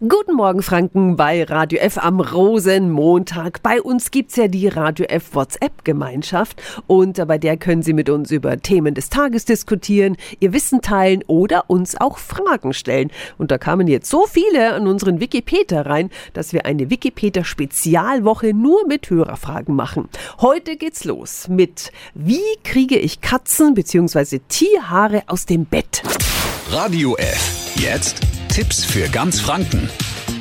Guten Morgen Franken bei Radio F am Rosenmontag. Bei uns gibt's ja die Radio F WhatsApp-Gemeinschaft und bei der können Sie mit uns über Themen des Tages diskutieren, Ihr Wissen teilen oder uns auch Fragen stellen. Und da kamen jetzt so viele an unseren Wikipedia rein, dass wir eine Wikipedia-Spezialwoche nur mit Hörerfragen machen. Heute geht's los mit Wie kriege ich Katzen bzw. Tierhaare aus dem Bett? Radio F. Jetzt Tipps für ganz Franken.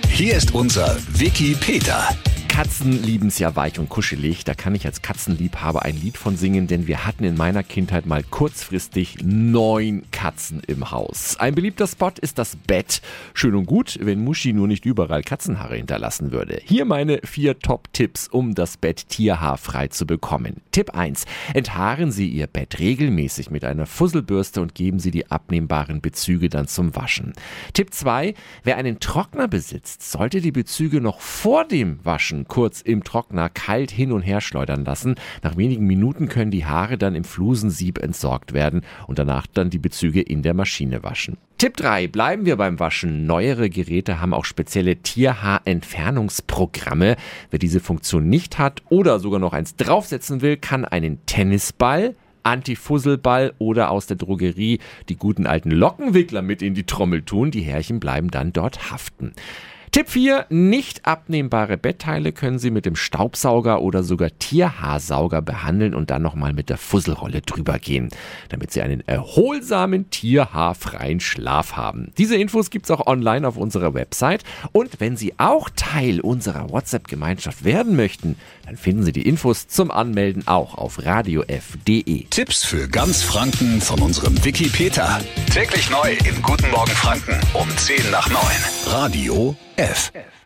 Hier ist unser Wiki Peter. Katzen lieben es ja weich und kuschelig. Da kann ich als Katzenliebhaber ein Lied von singen, denn wir hatten in meiner Kindheit mal kurzfristig neun Katzen im Haus. Ein beliebter Spot ist das Bett. Schön und gut, wenn Muschi nur nicht überall Katzenhaare hinterlassen würde. Hier meine vier Top-Tipps, um das Bett tierhaarfrei zu bekommen. Tipp 1. Enthaaren Sie Ihr Bett regelmäßig mit einer Fusselbürste und geben Sie die abnehmbaren Bezüge dann zum Waschen. Tipp 2. Wer einen Trockner besitzt, sollte die Bezüge noch vor dem Waschen kurz im Trockner kalt hin und her schleudern lassen. Nach wenigen Minuten können die Haare dann im Flusensieb entsorgt werden und danach dann die Bezüge in der Maschine waschen. Tipp 3. Bleiben wir beim Waschen. Neuere Geräte haben auch spezielle Tierhaarentfernungsprogramme. Wer diese Funktion nicht hat oder sogar noch eins draufsetzen will, kann einen Tennisball Antifusselball oder aus der Drogerie die guten alten Lockenwickler mit in die Trommel tun. Die Härchen bleiben dann dort haften. Tipp 4. Nicht abnehmbare Bettteile können Sie mit dem Staubsauger oder sogar Tierhaarsauger behandeln und dann nochmal mit der Fusselrolle drüber gehen, damit Sie einen erholsamen, tierhaarfreien Schlaf haben. Diese Infos gibt's auch online auf unserer Website. Und wenn Sie auch Teil unserer WhatsApp-Gemeinschaft werden möchten, dann finden Sie die Infos zum Anmelden auch auf radiof.de. Tipps für ganz Franken von unserem Wiki Peter. Täglich neu im Guten Morgen Franken um 10 nach 9. Radio F. F.